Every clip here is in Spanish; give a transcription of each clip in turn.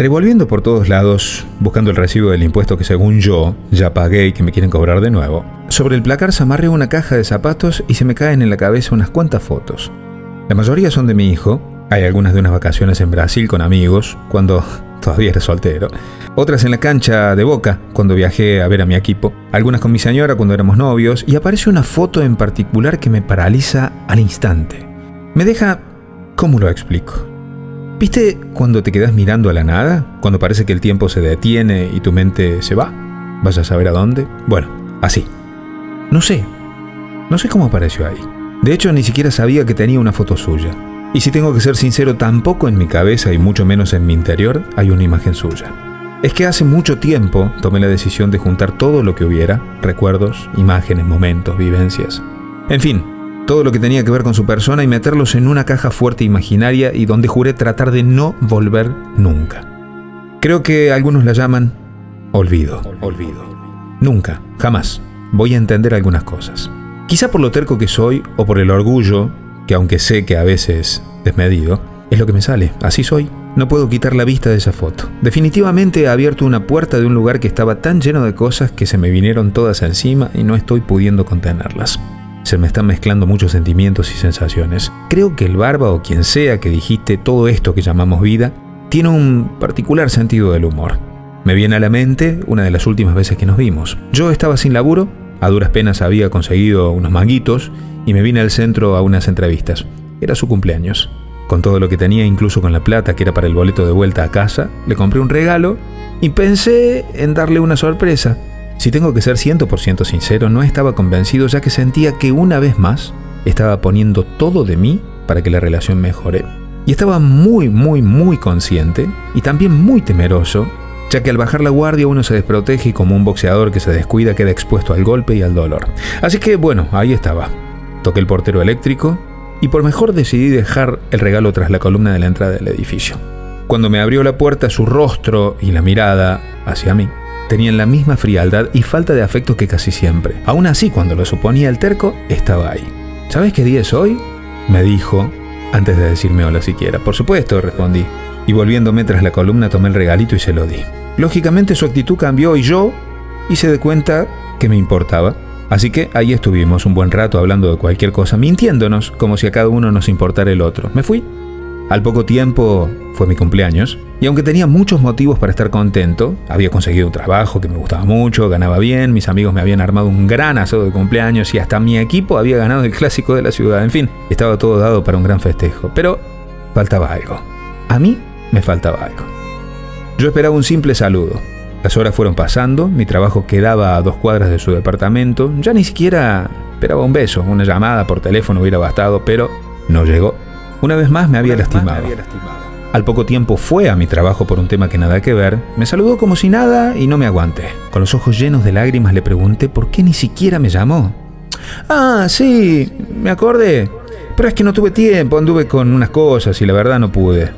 Revolviendo por todos lados, buscando el recibo del impuesto que según yo ya pagué y que me quieren cobrar de nuevo, sobre el placar se amarré una caja de zapatos y se me caen en la cabeza unas cuantas fotos. La mayoría son de mi hijo, hay algunas de unas vacaciones en Brasil con amigos, cuando todavía era soltero. Otras en la cancha de Boca, cuando viajé a ver a mi equipo. Algunas con mi señora cuando éramos novios. Y aparece una foto en particular que me paraliza al instante. Me deja... ¿Cómo lo explico? ¿Viste cuando te quedas mirando a la nada? Cuando parece que el tiempo se detiene y tu mente se va. ¿Vas a saber a dónde? Bueno, así. No sé. No sé cómo apareció ahí. De hecho, ni siquiera sabía que tenía una foto suya. Y si tengo que ser sincero, tampoco en mi cabeza y mucho menos en mi interior hay una imagen suya. Es que hace mucho tiempo tomé la decisión de juntar todo lo que hubiera, recuerdos, imágenes, momentos, vivencias. En fin, todo lo que tenía que ver con su persona y meterlos en una caja fuerte imaginaria y donde juré tratar de no volver nunca. Creo que algunos la llaman olvido. Olvido. Nunca, jamás, voy a entender algunas cosas. Quizá por lo terco que soy o por el orgullo que aunque sé que a veces desmedido, es lo que me sale, así soy. No puedo quitar la vista de esa foto. Definitivamente he abierto una puerta de un lugar que estaba tan lleno de cosas que se me vinieron todas encima y no estoy pudiendo contenerlas. Se me están mezclando muchos sentimientos y sensaciones. Creo que el barba o quien sea que dijiste todo esto que llamamos vida tiene un particular sentido del humor. Me viene a la mente una de las últimas veces que nos vimos. Yo estaba sin laburo, a duras penas había conseguido unos manguitos y me vine al centro a unas entrevistas. Era su cumpleaños. Con todo lo que tenía, incluso con la plata que era para el boleto de vuelta a casa, le compré un regalo y pensé en darle una sorpresa. Si tengo que ser 100% sincero, no estaba convencido ya que sentía que una vez más estaba poniendo todo de mí para que la relación mejore. Y estaba muy, muy, muy consciente y también muy temeroso, ya que al bajar la guardia uno se desprotege y como un boxeador que se descuida queda expuesto al golpe y al dolor. Así que bueno, ahí estaba. Toqué el portero eléctrico y por mejor decidí dejar el regalo tras la columna de la entrada del edificio. Cuando me abrió la puerta, su rostro y la mirada hacia mí tenían la misma frialdad y falta de afecto que casi siempre. Aún así, cuando lo suponía el terco, estaba ahí. ¿Sabes qué día es hoy? Me dijo, antes de decirme hola siquiera. Por supuesto, respondí. Y volviéndome tras la columna tomé el regalito y se lo di. Lógicamente su actitud cambió y yo hice de cuenta que me importaba Así que ahí estuvimos un buen rato hablando de cualquier cosa, mintiéndonos como si a cada uno nos importara el otro. Me fui. Al poco tiempo fue mi cumpleaños, y aunque tenía muchos motivos para estar contento, había conseguido un trabajo que me gustaba mucho, ganaba bien, mis amigos me habían armado un gran asado de cumpleaños y hasta mi equipo había ganado el clásico de la ciudad. En fin, estaba todo dado para un gran festejo, pero faltaba algo. A mí me faltaba algo. Yo esperaba un simple saludo, las horas fueron pasando, mi trabajo quedaba a dos cuadras de su departamento, ya ni siquiera esperaba un beso, una llamada por teléfono hubiera bastado, pero no llegó. Una vez más me había, lastimado. Al poco tiempo fue a mi trabajo por un tema que nada que ver, me saludó como si nada y no me aguanté. Con los ojos llenos de lágrimas le pregunté por qué ni siquiera me llamó. Ah, sí, me acordé. Pero es que no tuve tiempo, anduve con unas cosas y la verdad no pude.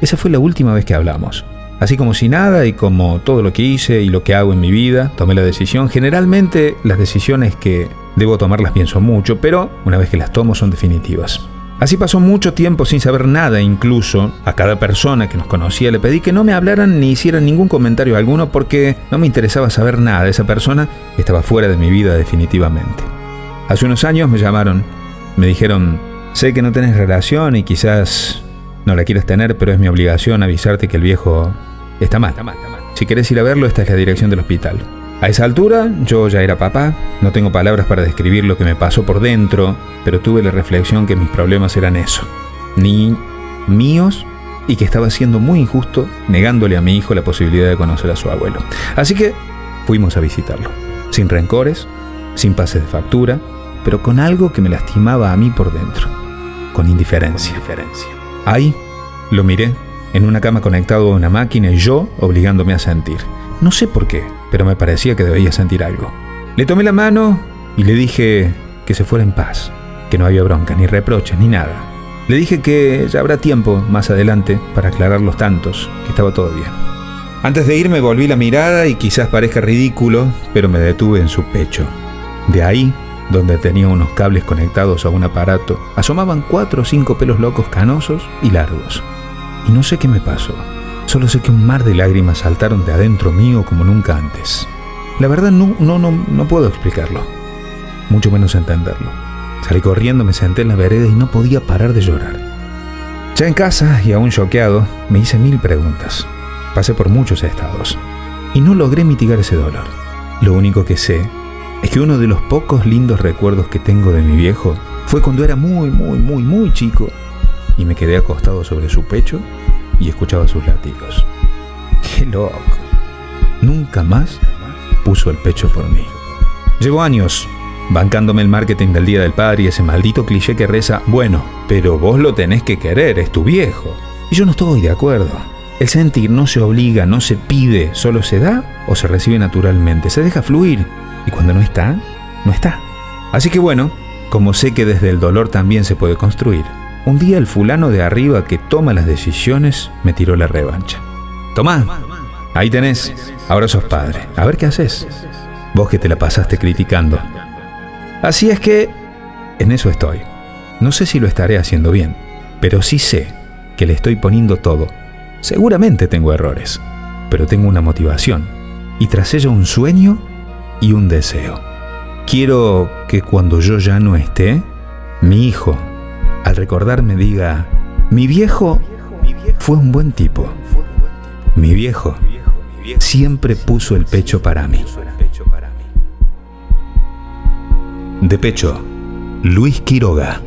Esa fue la última vez que hablamos. Así como si nada y como todo lo que hice y lo que hago en mi vida, tomé la decisión. Generalmente las decisiones que debo tomarlas pienso mucho, pero una vez que las tomo son definitivas. Así pasó mucho tiempo sin saber nada, incluso a cada persona que nos conocía le pedí que no me hablaran ni hicieran ningún comentario alguno porque no me interesaba saber nada. Esa persona estaba fuera de mi vida definitivamente. Hace unos años me llamaron, me dijeron, sé que no tenés relación y quizás no la quieres tener, pero es mi obligación avisarte que el viejo Está mal. Si querés ir a verlo, esta es la dirección del hospital. A esa altura, yo ya era papá, no tengo palabras para describir lo que me pasó por dentro, pero tuve la reflexión que mis problemas eran eso. Ni míos y que estaba siendo muy injusto negándole a mi hijo la posibilidad de conocer a su abuelo. Así que fuimos a visitarlo, sin rencores, sin pases de factura, pero con algo que me lastimaba a mí por dentro, con indiferencia. Ahí lo miré en una cama conectado a una máquina y yo obligándome a sentir. No sé por qué, pero me parecía que debía sentir algo. Le tomé la mano y le dije que se fuera en paz, que no había bronca, ni reproches, ni nada. Le dije que ya habrá tiempo más adelante para aclarar los tantos, que estaba todo bien. Antes de irme volví la mirada y quizás parezca ridículo, pero me detuve en su pecho. De ahí, donde tenía unos cables conectados a un aparato, asomaban cuatro o cinco pelos locos canosos y largos y no sé qué me pasó. Solo sé que un mar de lágrimas saltaron de adentro mío como nunca antes. La verdad no, no, no, no puedo explicarlo, mucho menos entenderlo. Salí corriendo, me senté en la vereda y no podía parar de llorar. Ya en casa y aún choqueado, me hice mil preguntas. Pasé por muchos estados y no logré mitigar ese dolor. Lo único que sé es que uno de los pocos lindos recuerdos que tengo de mi viejo fue cuando era muy, muy, muy, muy chico y me quedé acostado sobre su pecho y escuchaba sus latidos. ¡Qué loco! Nunca más puso el pecho por mí. Llevo años bancándome el marketing del Día del Padre y ese maldito cliché que reza, bueno, pero vos lo tenés que querer, es tu viejo. Y yo no estoy de acuerdo. El sentir no se obliga, no se pide, solo se da o se recibe naturalmente, se deja fluir y cuando no está, no está. Así que bueno, como sé que desde el dolor también se puede construir, un día el fulano de arriba que toma las decisiones me tiró la revancha. Tomá, ahí tenés, ahora sos padre, a ver qué haces. Vos que te la pasaste criticando. Así es que en eso estoy. No sé si lo estaré haciendo bien, pero sí sé que le estoy poniendo todo. Seguramente tengo errores, pero tengo una motivación y tras ello un sueño y un deseo. Quiero que cuando yo ya no esté, mi hijo al recordarme diga, mi viejo fue un buen tipo. Mi viejo siempre puso el pecho para mí. De pecho, Luis Quiroga.